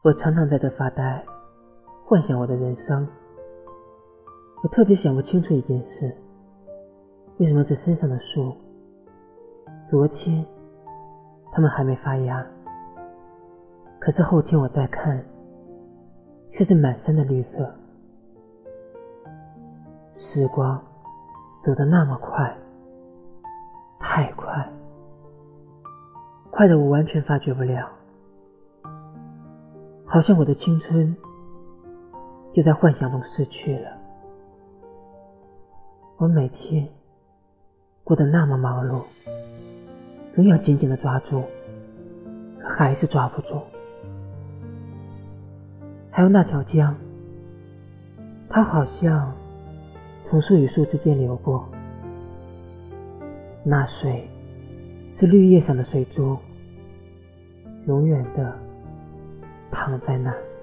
我常常在这发呆，幻想我的人生。我特别想不清楚一件事：为什么这山上的树，昨天它们还没发芽，可是后天我再看，却是满山的绿色。时光走得那么快，太快，快的我完全发觉不了。好像我的青春就在幻想中逝去了。我每天过得那么忙碌，总要紧紧的抓住，可还是抓不住。还有那条江，它好像从树与树之间流过，那水是绿叶上的水珠，永远的。躺在那。